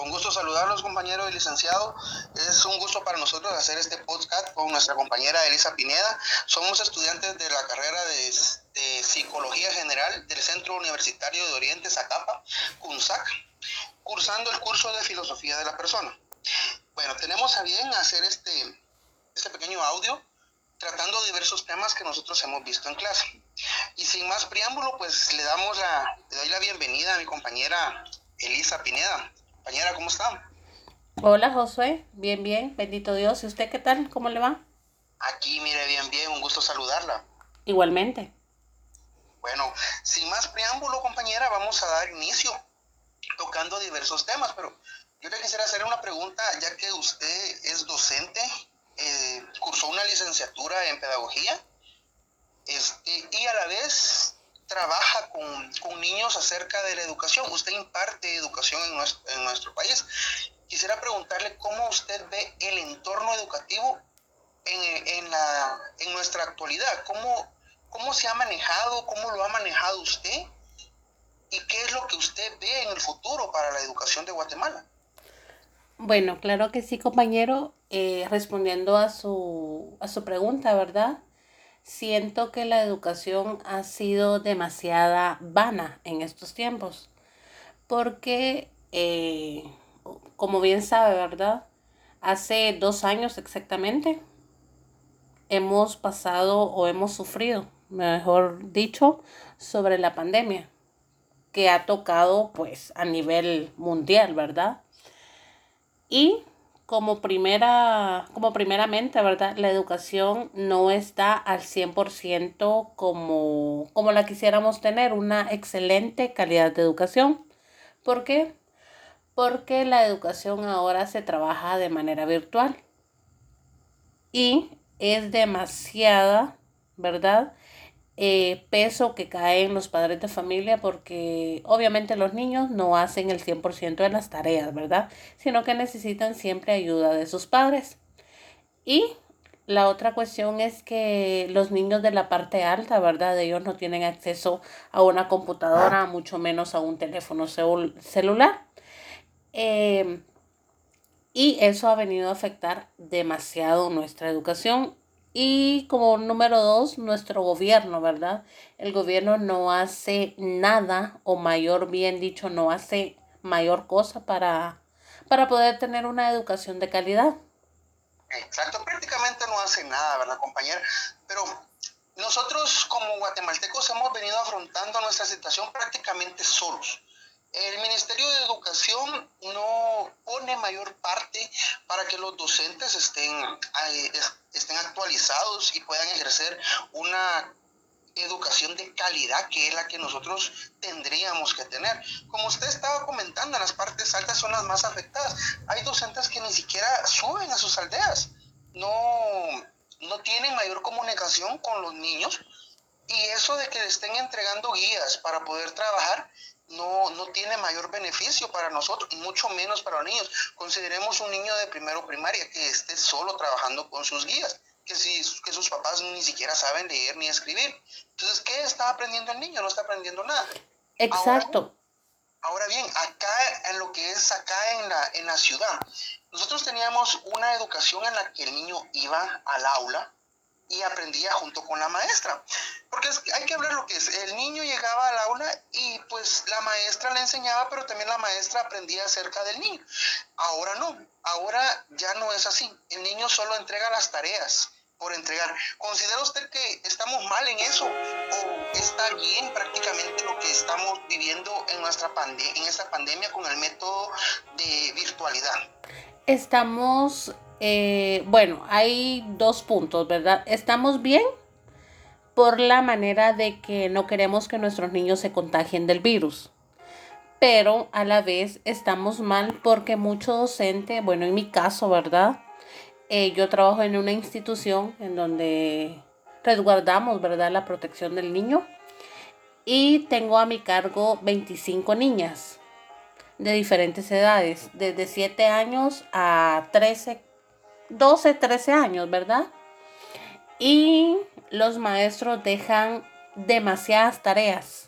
Con gusto saludarlos, compañero y licenciado. Es un gusto para nosotros hacer este podcast con nuestra compañera Elisa Pineda. Somos estudiantes de la carrera de, Psicología General del Centro Universitario de Oriente, Zacapa, CUNSAC, cursando el curso de Filosofía de la Persona. Bueno, tenemos a bien hacer este, este pequeño audio tratando diversos temas que nosotros hemos visto en clase. Y sin más preámbulo, pues le damos la, le doy la bienvenida a mi compañera Elisa Pineda. Compañera, ¿cómo está? Hola Josué, bien, bien, bendito Dios. ¿Y usted qué tal? ¿Cómo le va? Aquí, mire, bien, bien, un gusto saludarla. Igualmente. Bueno, sin más preámbulo, compañera, vamos a dar inicio tocando diversos temas, pero yo le quisiera hacer una pregunta, ya que usted es docente, eh, cursó una licenciatura en pedagogía, este, y a la vez trabaja con, con, niños acerca de la educación. Usted imparte educación en nuestro, país. Quisiera preguntarle cómo usted ve el entorno educativo en, en, la, en nuestra actualidad. ¿Cómo, ¿Cómo se ha manejado? ¿Cómo lo ha manejado usted? ¿Y qué es lo que usted ve en el futuro para la educación de Guatemala? Bueno, claro que sí, compañero. Eh, respondiendo a su, a su pregunta, ¿verdad? Siento que la educación ha sido demasiada vana en estos tiempos. Porque, eh, como bien sabe, ¿verdad? Hace dos años exactamente hemos pasado o hemos sufrido, mejor dicho, sobre la pandemia que ha tocado pues a nivel mundial, ¿verdad? Y como primera, como primeramente, ¿verdad? La educación no está al 100% como, como la quisiéramos tener, una excelente calidad de educación. ¿Por qué? Porque la educación ahora se trabaja de manera virtual y es demasiada, ¿verdad? Eh, peso que cae en los padres de familia porque obviamente los niños no hacen el 100% de las tareas, ¿verdad? Sino que necesitan siempre ayuda de sus padres. Y la otra cuestión es que los niños de la parte alta, ¿verdad? Ellos no tienen acceso a una computadora, mucho menos a un teléfono celular. Em, y eso ha venido a afectar demasiado nuestra educación y como número dos, nuestro gobierno, ¿verdad? El gobierno no hace nada, o mayor bien dicho, no hace mayor cosa para, para poder tener una educación de calidad. Exacto, prácticamente no hace nada, ¿verdad, compañera? Pero nosotros como guatemaltecos hemos venido afrontando nuestra situación prácticamente solos. El Ministerio de Educación no pone mayor parte para que los docentes estén, estén actualizados y puedan ejercer una educación de calidad que es la que nosotros tendríamos que tener. Como usted estaba comentando, las partes altas son las más afectadas. Hay docentes que ni siquiera suben a sus aldeas, no, no tienen mayor comunicación con los niños y eso de que le estén entregando guías para poder trabajar no, no tiene mayor beneficio para nosotros, mucho menos para los niños. Consideremos un niño de primero primaria que esté solo trabajando con sus guías, que, si, que sus papás ni siquiera saben leer ni escribir. Entonces, ¿qué está aprendiendo el niño? No está aprendiendo nada. Exacto. Ahora, bien, acá en lo que es acá en la, en la ciudad, nosotros teníamos una educación en la que el niño iba al aula, y aprendía junto con la maestra. Porque hay que hablar lo que es. El niño llegaba al aula y pues la maestra le enseñaba, pero también la maestra aprendía acerca del niño. Ahora no, ahora ya no es así. El niño solo entrega las tareas por entregar. ¿Considera usted que estamos mal en eso? ¿O está bien prácticamente lo que estamos viviendo en, nuestra en esta pandemia con el método de virtualidad? Estamos eh, bueno, hay dos puntos, ¿verdad? Estamos bien por la manera de que no queremos que nuestros niños se contagien del virus. Pero a la vez estamos mal porque mucho docente, bueno, en mi caso, ¿verdad? Eh, yo trabajo en una institución en donde resguardamos, ¿verdad? La protección del niño. Y tengo a mi cargo 25 niñas de diferentes edades, desde 7 años a 13, 12, 13 años, ¿verdad? Y los maestros dejan demasiadas tareas.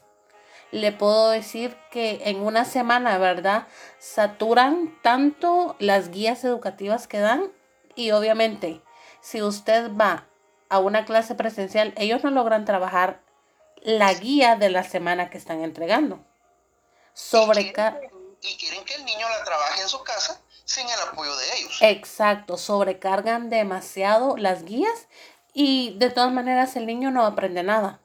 le puedo decir que en una semana, ¿verdad? Saturan tanto las guías educativas que dan y obviamente si usted va a una clase presencial, ellos no logran trabajar la guía de la semana que están entregando. Y quieren que el niño la trabaje en su casa sin el apoyo de ellos. Exacto, sobrecargan demasiado las guías y de todas maneras el niño no aprende nada.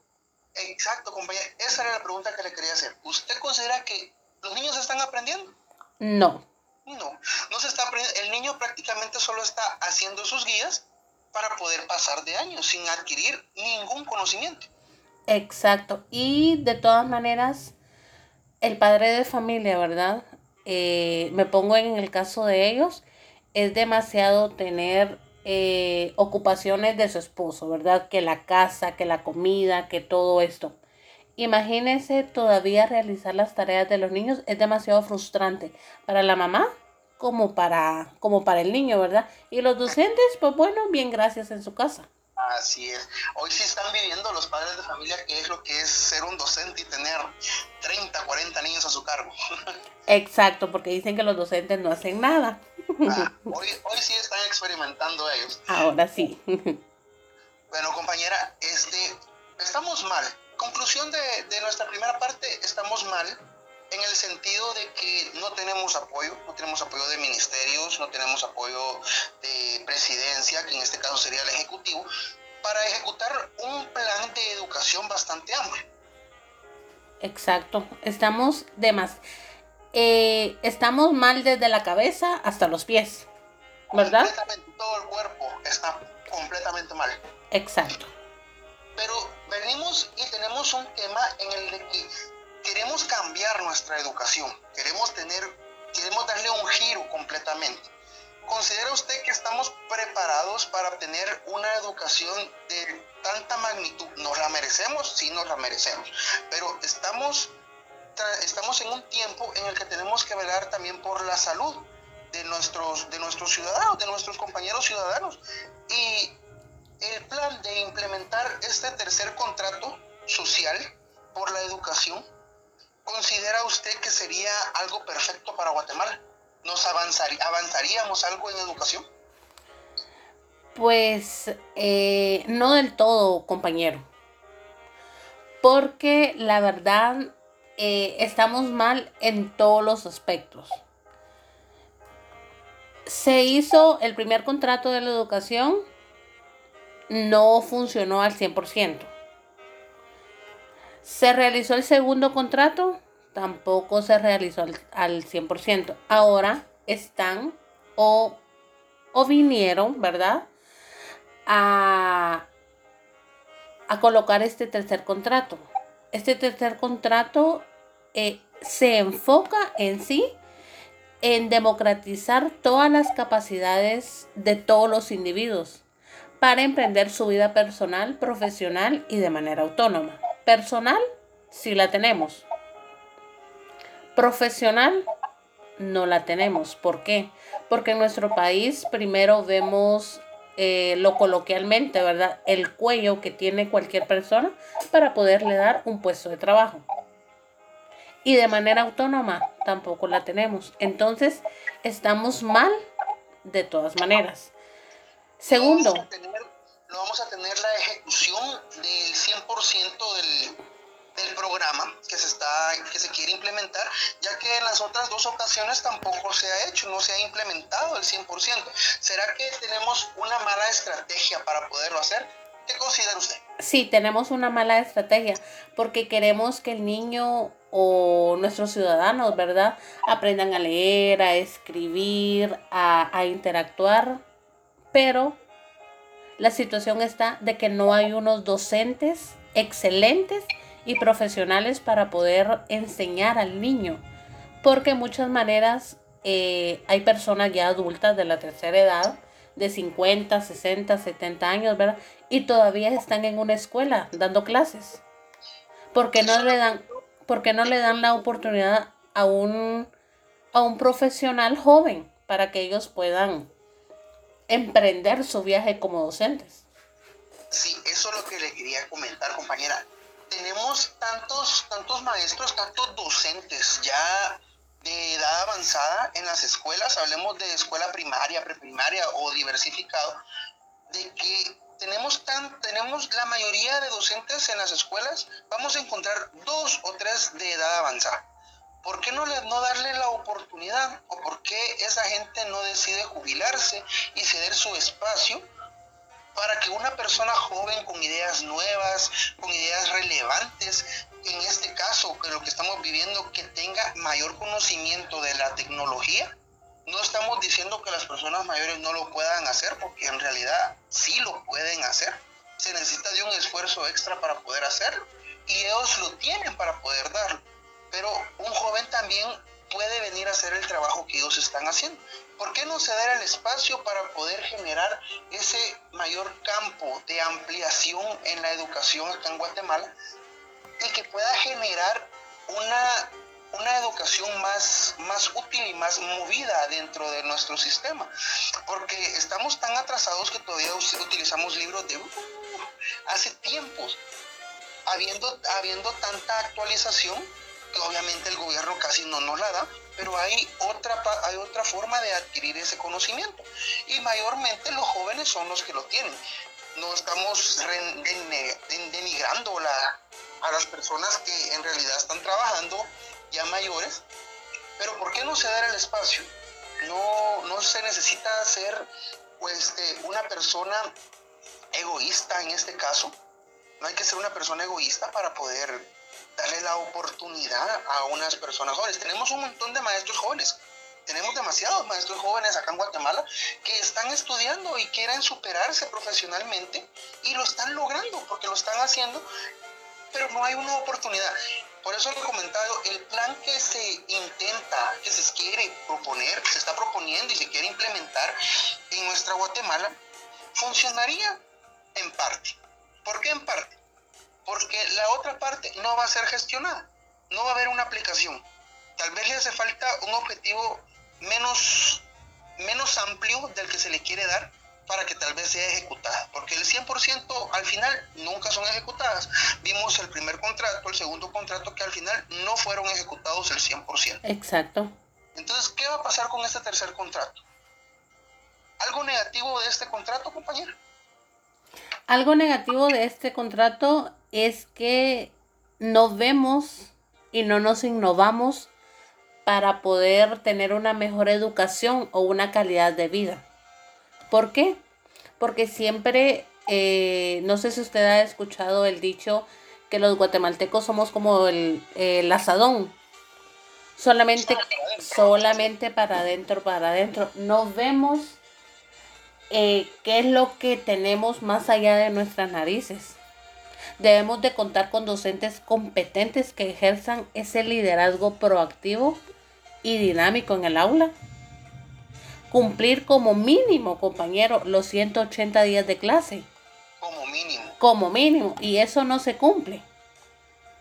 Exacto, compañera. Esa era la pregunta que le quería hacer. ¿Usted considera que los niños están aprendiendo? No. No, no se está aprendiendo. El niño prácticamente solo está haciendo sus guías para poder pasar de años sin adquirir ningún conocimiento. Exacto. Y de todas maneras, el padre de familia, ¿verdad? Eh, me pongo en el caso de ellos, es demasiado tener eh, ocupaciones de su esposo, ¿verdad? Que la casa, que la comida, que todo esto. Imagínense todavía realizar las tareas de los niños es demasiado frustrante para la mamá como para, como para el niño, ¿verdad? Y los docentes, pues bueno, bien gracias en su casa. Así es. Hoy sí están viviendo los padres de familia qué es lo que es ser un docente y tener 30, 40 niños a su cargo. Exacto, porque dicen que los docentes no hacen nada. Ah, hoy, hoy sí están experimentando ellos. Ahora sí. Bueno, compañera, este, estamos mal. Conclusión de, de nuestra primera parte, estamos mal en el sentido de que no tenemos apoyo, no tenemos apoyo de ministerios, no tenemos apoyo de presidencia, que en este caso sería el Ejecutivo, para ejecutar un plan de educación bastante amplio. Exacto, estamos de más. Eh, estamos mal desde la cabeza hasta los pies, ¿verdad? Completamente, todo el cuerpo está completamente mal. Exacto. Pero venimos y tenemos un tema en el de que queremos cambiar nuestra educación, queremos tener, queremos darle un giro completamente. ¿Considera usted que estamos preparados para tener una educación de tanta magnitud? ¿Nos la merecemos? Sí, nos la merecemos. Pero estamos estamos en un tiempo en el que tenemos que velar también por la salud de nuestros, de nuestros ciudadanos, de nuestros compañeros ciudadanos. Y el plan de implementar este tercer contrato social por la educación, ¿considera usted que sería algo perfecto para Guatemala? ¿Nos avanzaría, avanzaríamos algo en educación? Pues eh, no del todo, compañero. Porque la verdad eh, estamos mal en todos los aspectos. Se hizo el primer contrato de la educación, no funcionó al 100%. Se realizó el segundo contrato, tampoco se realizó al, 100%. Ahora están o, o vinieron, ¿verdad? A, a colocar este tercer contrato este tercer contrato eh, se enfoca en sí en democratizar todas las capacidades de todos los individuos para emprender su vida personal, profesional y de manera autónoma. Personal, sí la tenemos. Profesional, no la tenemos. ¿Por qué? Porque en nuestro país primero vemos eh, lo coloquialmente, ¿verdad? El cuello que tiene cualquier persona para poderle dar un puesto de trabajo. Y de manera autónoma tampoco la tenemos. Entonces, estamos mal de todas maneras. Segundo. No vamos a tener la ejecución del 100% del, del programa que se está que se quiere implementar, ya que en las otras dos ocasiones tampoco se ha hecho, no se ha implementado el 100%. ¿Será que tenemos una mala estrategia para poderlo hacer? ¿Qué considera usted? Sí, tenemos una mala estrategia porque queremos que el niño o nuestros ciudadanos, ¿verdad? Aprendan a leer, a escribir, a, a interactuar, pero la situación está de que no hay unos docentes excelentes y profesionales para poder enseñar al niño. Porque muchas maneras eh, hay personas ya adultas de la tercera edad, de 50, 60, 70 años, ¿verdad? Y todavía están en una escuela dando clases. Porque no le dan, porque no le dan la oportunidad a un, a un profesional joven para que ellos puedan emprender su viaje como docentes. Sí, eso es lo que le quería comentar, compañera tenemos tantos, tantos maestros, tantos docentes ya de edad avanzada en las escuelas, hablemos de escuela primaria, preprimaria o diversificado, de que tenemos, tan, tenemos la mayoría de docentes en las escuelas, vamos a encontrar dos o tres de edad avanzada. ¿Por qué no, le, no darle la oportunidad? ¿O por qué esa gente no decide jubilarse y ceder su espacio para que una persona joven con ideas nuevas, con ideas relevantes, en este caso, que lo que estamos viviendo, que tenga mayor conocimiento de la tecnología, no estamos diciendo que las personas mayores no lo puedan hacer, porque en realidad sí lo pueden hacer. Se necesita de un esfuerzo extra para poder hacerlo. Y ellos lo tienen para poder darlo. Pero un joven también puede venir a hacer el trabajo que ellos están haciendo. ¿Por qué no ceder el espacio para poder generar ese mayor campo de ampliación en la educación acá en Guatemala y que pueda generar una una educación más, más útil y más movida dentro de nuestro sistema. Porque estamos tan atrasados que todavía utilizamos libros de uh, hace tiempos, habiendo, habiendo tanta actualización obviamente el gobierno casi no nos la da, pero hay otra, hay otra forma de adquirir ese conocimiento. Y mayormente los jóvenes son los que lo tienen. No estamos denigrando a las personas que en realidad están trabajando ya mayores, pero ¿por qué no ceder el espacio? No, no se necesita ser pues, una persona egoísta en este caso. No hay que ser una persona egoísta para poder darle la oportunidad a unas personas jóvenes. Tenemos un montón de maestros jóvenes. Tenemos demasiados maestros jóvenes acá en Guatemala que están estudiando y quieren superarse profesionalmente y lo están logrando porque lo están haciendo, pero no hay una oportunidad. Por eso he comentado, el plan que se intenta, que se quiere proponer, se está proponiendo y se quiere implementar en nuestra Guatemala, funcionaría en parte. ¿Por qué en parte? Porque la otra parte no va a ser gestionada, no va a haber una aplicación. Tal vez le hace falta un objetivo menos, menos amplio del que se le quiere dar para que tal vez sea ejecutada, porque el 100% al final nunca son ejecutadas. Vimos el primer contrato, el segundo contrato, que al final no fueron ejecutados el 100%. Exacto. Entonces, ¿qué va a pasar con este tercer contrato? ¿Algo negativo de este contrato, compañero? Algo negativo de este contrato es que no vemos y no nos innovamos para poder tener una mejor educación o una calidad de vida. ¿Por qué? Porque siempre, eh, no sé si usted ha escuchado el dicho que los guatemaltecos somos como el, asadón. Solamente, solamente para adentro, para adentro. No vemos eh, qué es lo que tenemos más allá de nuestras narices. Debemos de contar con docentes competentes que ejerzan ese liderazgo proactivo y dinámico en el aula cumplir como mínimo, compañero, los 180 días de clase. Como mínimo. Como mínimo. Y eso no se cumple.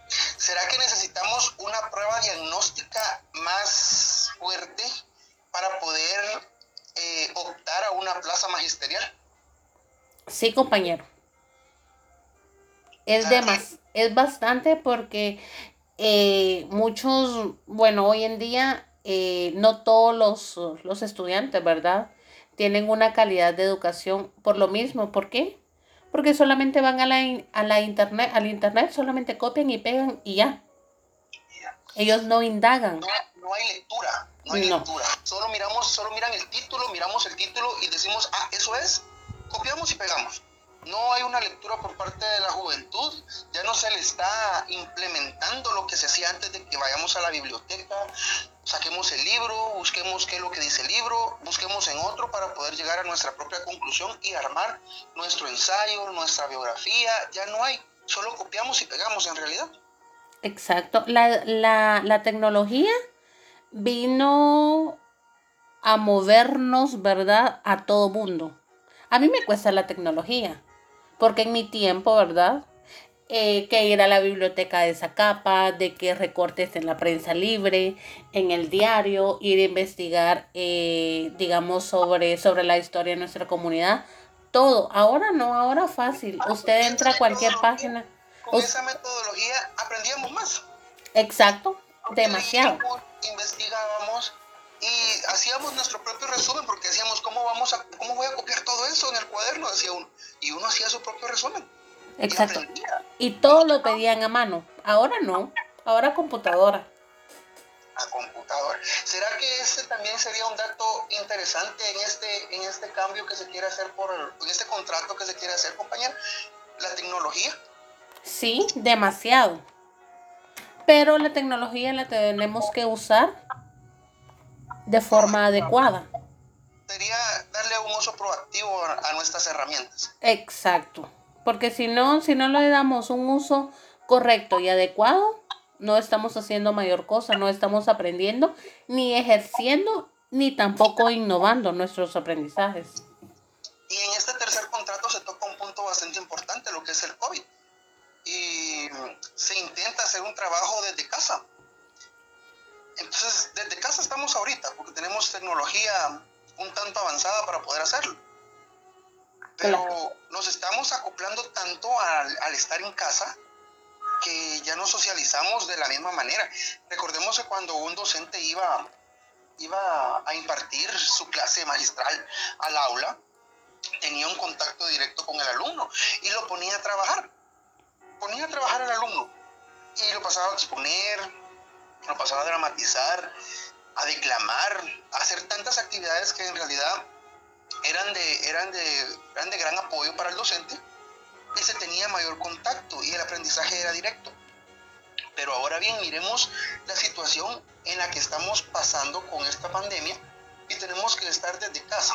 ¿Será que necesitamos una prueba diagnóstica más fuerte para poder eh, optar a una plaza magisterial? Sí, compañero. Es, más, es bastante porque eh, muchos, bueno, hoy en día eh, no todos los, estudiantes, ¿verdad? Tienen una calidad de educación por lo mismo. ¿Por qué? Porque solamente van a la, a la internet, al internet, solamente copian y pegan y ya. Ellos no indagan. No, hay lectura, no hay lectura. Solo miramos, solo miran el título, miramos el título y decimos, ah, eso es, copiamos y pegamos no hay una lectura por parte de la juventud, ya no se le está implementando lo que se hacía antes de que vayamos a la biblioteca, saquemos el libro, busquemos qué es lo que dice el libro, busquemos en otro para poder llegar a nuestra propia conclusión y armar nuestro ensayo, nuestra biografía, ya no hay, solo copiamos y pegamos en realidad. Exacto, la, la, la tecnología vino a movernos, ¿verdad? A todo mundo. A mí me cuesta la tecnología porque en mi tiempo, ¿verdad? Eh, que ir a la biblioteca de Zacapa, de que recortes en la prensa libre, en el diario, ir a investigar, eh, digamos, sobre, sobre la historia de nuestra comunidad. Todo. Ahora no, ahora fácil. Usted entra a cualquier página. con esa metodología aprendíamos más. Exacto, demasiado. investigábamos y hacíamos nuestro propio resumen porque decíamos cómo vamos a cómo voy a copiar todo eso en el cuaderno decía uno. Y uno hacía su propio resumen. Exacto. y, todo lo pedían a mano. Ahora no. Ahora computadora. A computadora. Será que ese también sería un dato interesante en este en este cambio que se quiere hacer por en este contrato que se quiere hacer compañera la tecnología. Sí demasiado. Pero la tecnología la tenemos que usar de forma adecuada. Sería darle un uso proactivo a nuestras herramientas. Exacto, porque si no, si no le damos un uso correcto y adecuado, no estamos haciendo mayor cosa, no estamos aprendiendo, ni ejerciendo, ni tampoco innovando nuestros aprendizajes. Y en este tercer contrato se toca un punto bastante importante, lo que es el COVID. Y se intenta hacer un trabajo desde casa entonces, desde casa estamos ahorita, porque tenemos tecnología un tanto avanzada para poder hacerlo. Pero nos estamos acoplando tanto al, estar en casa que ya no socializamos de la misma manera. Recordemos que cuando un docente iba, iba a impartir su clase magistral al aula, tenía un contacto directo con el alumno y lo ponía a trabajar. Ponía a trabajar al alumno y lo pasaba a exponer, lo pasaba a dramatizar, a declamar, a hacer tantas actividades que en realidad eran de, eran de, eran de gran apoyo para el docente y se tenía mayor contacto y el aprendizaje era directo. Pero ahora bien, miremos la situación en la que estamos pasando con esta pandemia y tenemos que estar desde casa.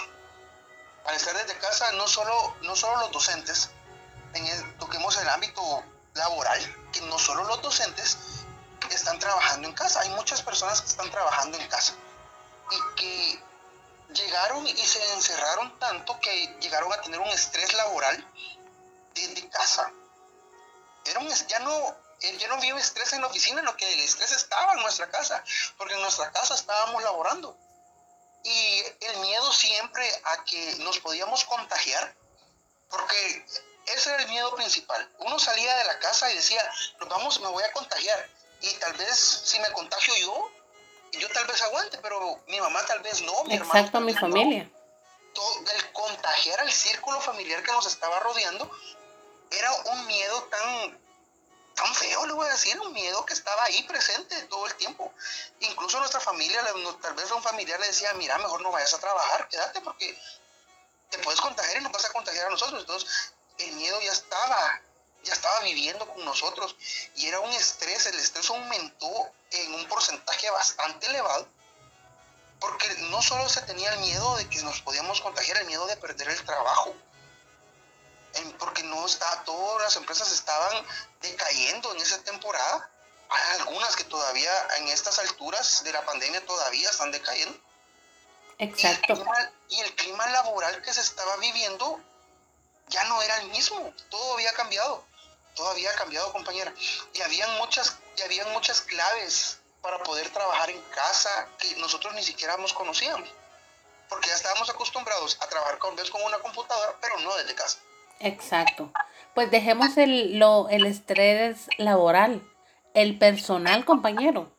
Al estar desde casa, no solo, no solo los docentes, en toquemos el ámbito laboral, que no solo los docentes, están trabajando en casa. Hay muchas personas que están trabajando en casa y que llegaron y se encerraron tanto que llegaron a tener un estrés laboral desde casa. Era un, ya no ya no vio estrés en la oficina, lo que el estrés estaba en nuestra casa, porque en nuestra casa estábamos laborando. Y el miedo siempre a que nos podíamos contagiar, porque ese era el miedo principal. Uno salía de la casa y decía, nos vamos, me voy a contagiar y tal vez si me contagio yo, yo tal vez aguante, pero mi mamá tal vez no, mi Exacto, mi familia. Todo, el contagiar al círculo familiar que nos estaba rodeando era un miedo tan, tan feo, le voy a decir, un miedo que estaba ahí presente todo el tiempo. Incluso nuestra familia, tal vez un familiar le decía, mira, mejor no vayas a trabajar, quédate porque te puedes contagiar y nos vas a contagiar a nosotros. Entonces, el miedo ya estaba ya estaba viviendo con nosotros y era un estrés, el estrés aumentó en un porcentaje bastante elevado, porque no solo se tenía el miedo de que nos podíamos contagiar, el miedo de perder el trabajo, porque no está, todas las empresas estaban decayendo en esa temporada, hay algunas que todavía en estas alturas de la pandemia todavía están decayendo. Exacto. y el clima laboral que se estaba viviendo ya no era el mismo, todo había cambiado todo había cambiado, compañera. Y habían muchas, y habían muchas claves para poder trabajar en casa que nosotros ni siquiera nos conocíamos. Porque ya estábamos acostumbrados a trabajar con, con una computadora, pero no desde casa. Exacto. Pues dejemos el, lo, el estrés laboral, el personal, compañero.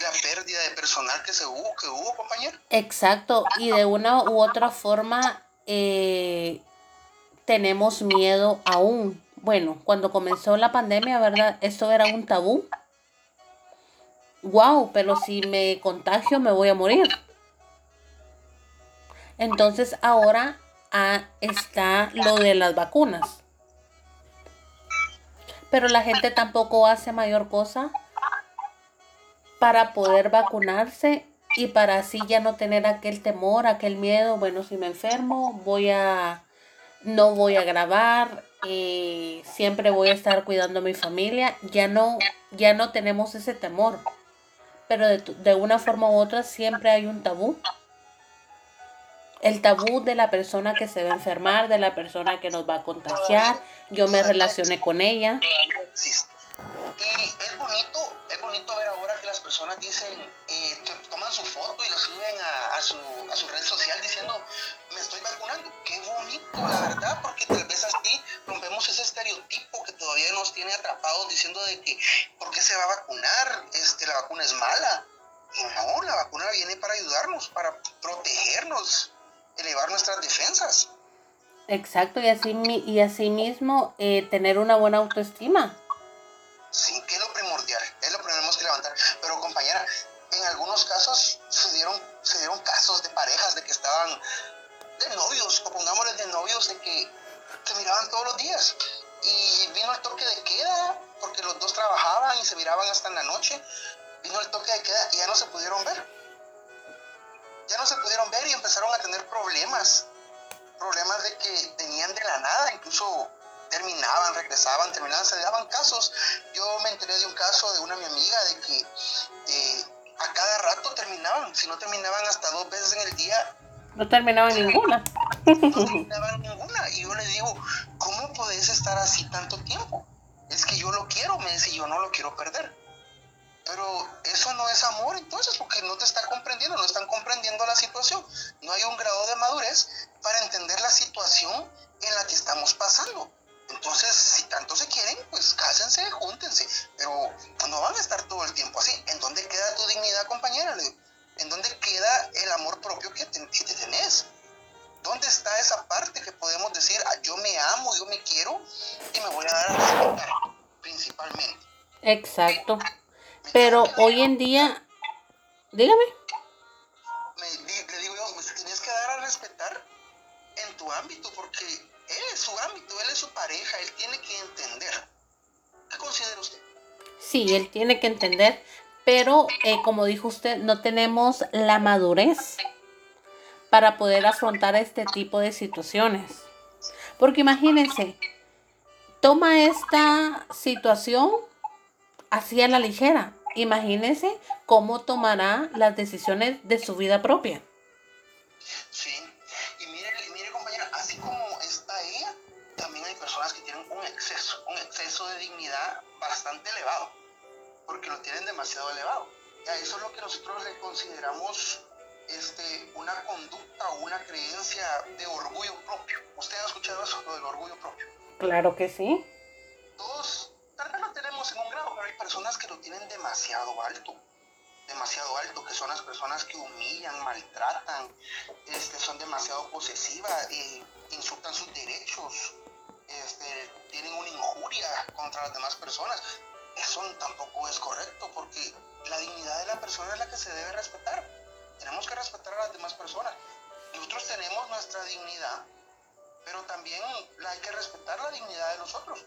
La pérdida de personal que se hubo, que hubo, compañero. Exacto. Y de una u otra forma, eh, tenemos miedo aún. Bueno, cuando comenzó la pandemia, ¿verdad? Esto era un tabú. Wow, pero si me contagio me voy a morir. Entonces ahora ah, está lo de las vacunas. Pero la gente tampoco hace mayor cosa para poder vacunarse y para así ya no tener aquel temor, aquel miedo. Bueno, si me enfermo, voy a no voy a grabar, eh, siempre voy a estar cuidando a mi familia, ya no, ya no tenemos ese temor. Pero de, de una forma u otra siempre hay un tabú. El tabú de la persona que se va a enfermar, de la persona que nos va a contagiar, yo me relacioné con ella. Y es bonito, es bonito ver ahora que las personas dicen, eh, toman su foto y lo suben a, su, a su red social diciendo, me estoy vacunando. Qué bonito, la verdad, porque tal vez así rompemos ese estereotipo que todavía nos tiene atrapados diciendo de que, ¿por qué se va a vacunar? Este, la vacuna es mala. No, la vacuna viene para ayudarnos, para protegernos, elevar nuestras defensas. Exacto, y así, y así mismo eh, tener una buena autoestima. Sí, que es lo primordial, es lo que tenemos que levantar. Pero compañera, en algunos casos se dieron, se dieron casos de parejas de que estaban de novios, o pongámosles de novios, de que se miraban todos los días. Y vino el toque de queda, porque los dos trabajaban y se miraban hasta en la noche. Vino el toque de queda y ya no se pudieron ver. Ya no se pudieron ver y empezaron a tener problemas. Problemas de que tenían de la nada, incluso terminaban, regresaban, terminaban, se daban casos. Yo me enteré de un caso de una mi amiga de que eh, a cada rato terminaban, si no terminaban hasta dos veces en el día. No terminaban ninguna. No terminaban ninguna. Y yo le digo, ¿cómo podés estar así tanto tiempo? Es que yo lo quiero, me dice, yo no lo quiero perder. Pero eso no es amor entonces, porque no te está comprendiendo, no están comprendiendo la situación. No hay un grado de madurez para entender la situación en la que estamos pasando. Entonces, si tanto se quieren, pues cásense, júntense, pero no van a estar todo el tiempo así. ¿En dónde queda tu dignidad, compañera? ¿En dónde queda el amor propio que te, tenés? ¿Dónde está esa parte que podemos decir, ah, yo me amo, yo me quiero y me voy a dar a respetar, principalmente? Exacto. Pero hoy en día, dígame. le digo yo, pues tienes que dar a respetar tu ámbito, porque él es su ámbito, él es su pareja, él tiene que entender. ¿Qué considera usted? Sí, él tiene que entender, pero eh, como dijo usted, no tenemos la madurez para poder afrontar este tipo de situaciones. Porque imagínense, toma esta situación así a la ligera. Imagínense cómo tomará las decisiones de su vida propia. Sí, de dignidad bastante elevado, porque lo tienen demasiado elevado. Y a eso es lo que nosotros le consideramos este, una conducta o una creencia de orgullo propio. ¿Usted ha escuchado eso, lo del orgullo propio? Claro que sí. Todos, tal vez lo tenemos en un grado, pero hay personas que lo tienen demasiado alto demasiado alto, que son las personas que humillan, maltratan, este, son demasiado posesivas, e insultan sus derechos, este, tienen una injuria contra las demás personas. Eso tampoco es correcto porque la dignidad de la persona es la que se debe respetar. Tenemos que respetar a las demás personas. Nosotros tenemos nuestra dignidad, pero también hay que respetar la dignidad de nosotros.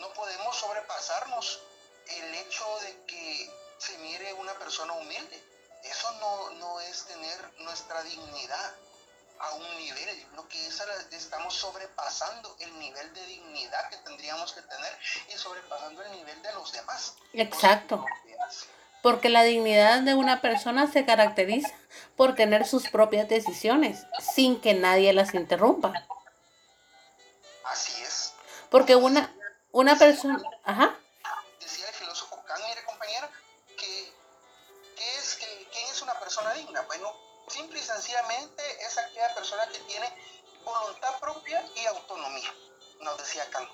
No podemos sobrepasarnos el hecho de que se mire una persona humilde. Eso no, no es tener nuestra dignidad a un nivel, lo que es, estamos sobrepasando el nivel de dignidad que tendríamos que tener y sobrepasando el nivel de los demás. Exacto. Porque la dignidad de una persona se caracteriza por tener sus propias decisiones sin que nadie las interrumpa. Así es. Porque una, una persona... Ajá. Persona que tiene voluntad propia y autonomía, nos decía Kant.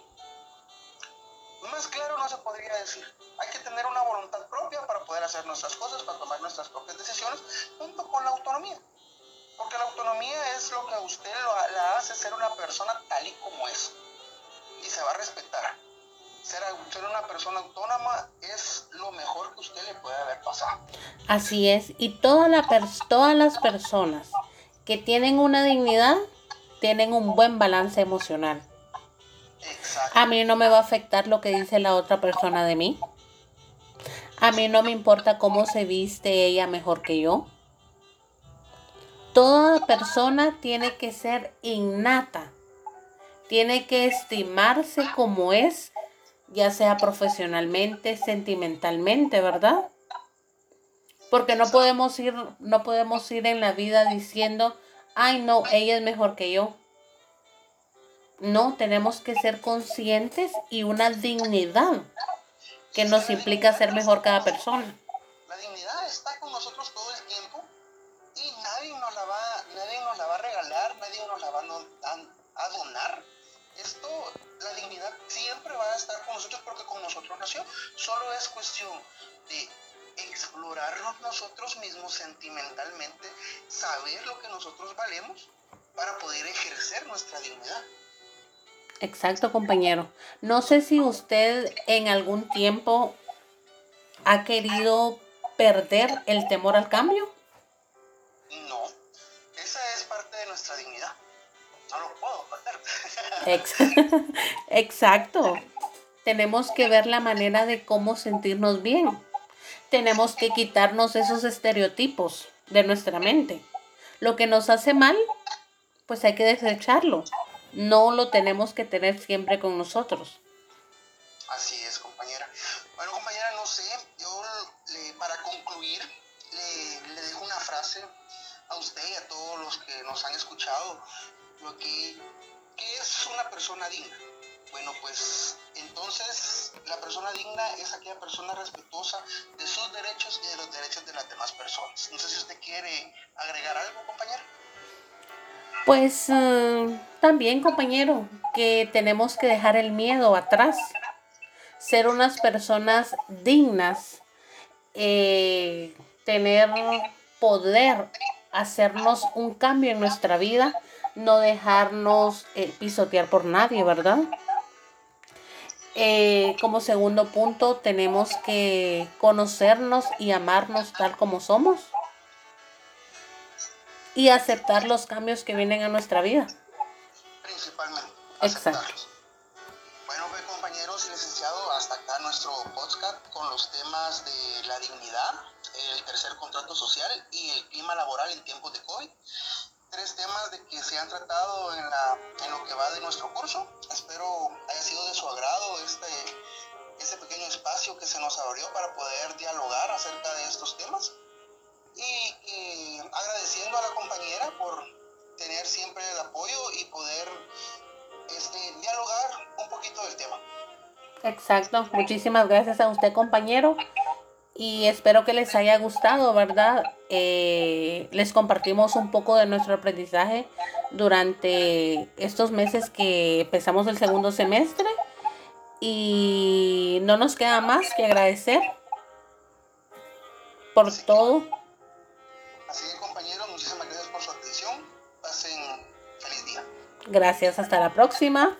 Más claro no se podría decir. Hay que tener una voluntad propia para poder hacer nuestras cosas, para tomar nuestras propias decisiones, junto con la autonomía. Porque la autonomía es lo que usted la hace ser una persona tal y como es. Y se va a respetar ser, una persona autónoma es lo mejor que usted le puede haber pasado. Así es, y todas las personas que tienen una dignidad tienen un buen balance emocional. Exacto. A mí no me va a afectar lo que dice la otra persona de mí. A mí no me importa cómo se viste ella mejor que yo. Toda persona tiene que ser innata. Tiene que estimarse como es ya sea profesionalmente, sentimentalmente, ¿verdad? Porque no podemos ir, no podemos ir en la vida diciendo, ay no, ella es mejor que yo. No, tenemos que ser conscientes y una dignidad. que nos implica ser mejor cada persona. La dignidad está con nosotros todo el tiempo y nadie nos la va, nadie nos la va a regalar, nadie nos la va a donar. Esto, la dignidad siempre va a estar con nosotros porque con nosotros nació. Solo es cuestión de explorarnos nosotros mismos sentimentalmente, saber lo que nosotros valemos para poder ejercer nuestra dignidad. Exacto, compañero. No sé si usted en algún tiempo ha querido perder el temor al cambio. No, esa es parte de nuestra dignidad. No lo puedo perder. Exacto. Tenemos que ver la manera de cómo sentirnos bien. Tenemos que quitarnos esos estereotipos de nuestra mente. Lo que nos hace mal, pues hay que desecharlo no lo tenemos que tener siempre con nosotros. Así es, compañera. Bueno, compañera, no sé, yo para concluir le, dejo una frase a usted y a todos los que nos han escuchado. Lo que, ¿Qué es una persona digna? Bueno, pues entonces la persona digna es aquella persona respetuosa de sus derechos y de los derechos de las demás personas. No sé si usted quiere agregar algo, compañera. Pues eh, también, compañero, que tenemos que dejar el miedo atrás, ser unas personas dignas, eh, tener poder, hacernos un cambio en nuestra vida, no dejarnos eh, pisotear por nadie, ¿verdad? Como segundo punto, tenemos que conocernos y amarnos tal como somos y aceptar los cambios que vienen a nuestra vida. Principalmente. Exacto. Bueno, pues compañeros y licenciados, hasta acá nuestro podcast con los temas de la dignidad, el tercer contrato social y el clima laboral en tiempos de COVID. Tres temas de que se han tratado en, la, en lo que va de nuestro curso. Espero haya sido de su agrado este, este pequeño espacio que se nos abrió para poder dialogar acerca de estos temas y agradeciendo a la compañera por tener siempre el apoyo y poder este, dialogar un poquito del tema. Exacto, muchísimas gracias a usted compañero y espero que les haya gustado, ¿verdad? Eh, les compartimos un poco de nuestro aprendizaje durante estos meses que empezamos el segundo semestre y no nos queda más que agradecer por todo muchísimas gracias por su atención. Pasen feliz día. Gracias, hasta la próxima.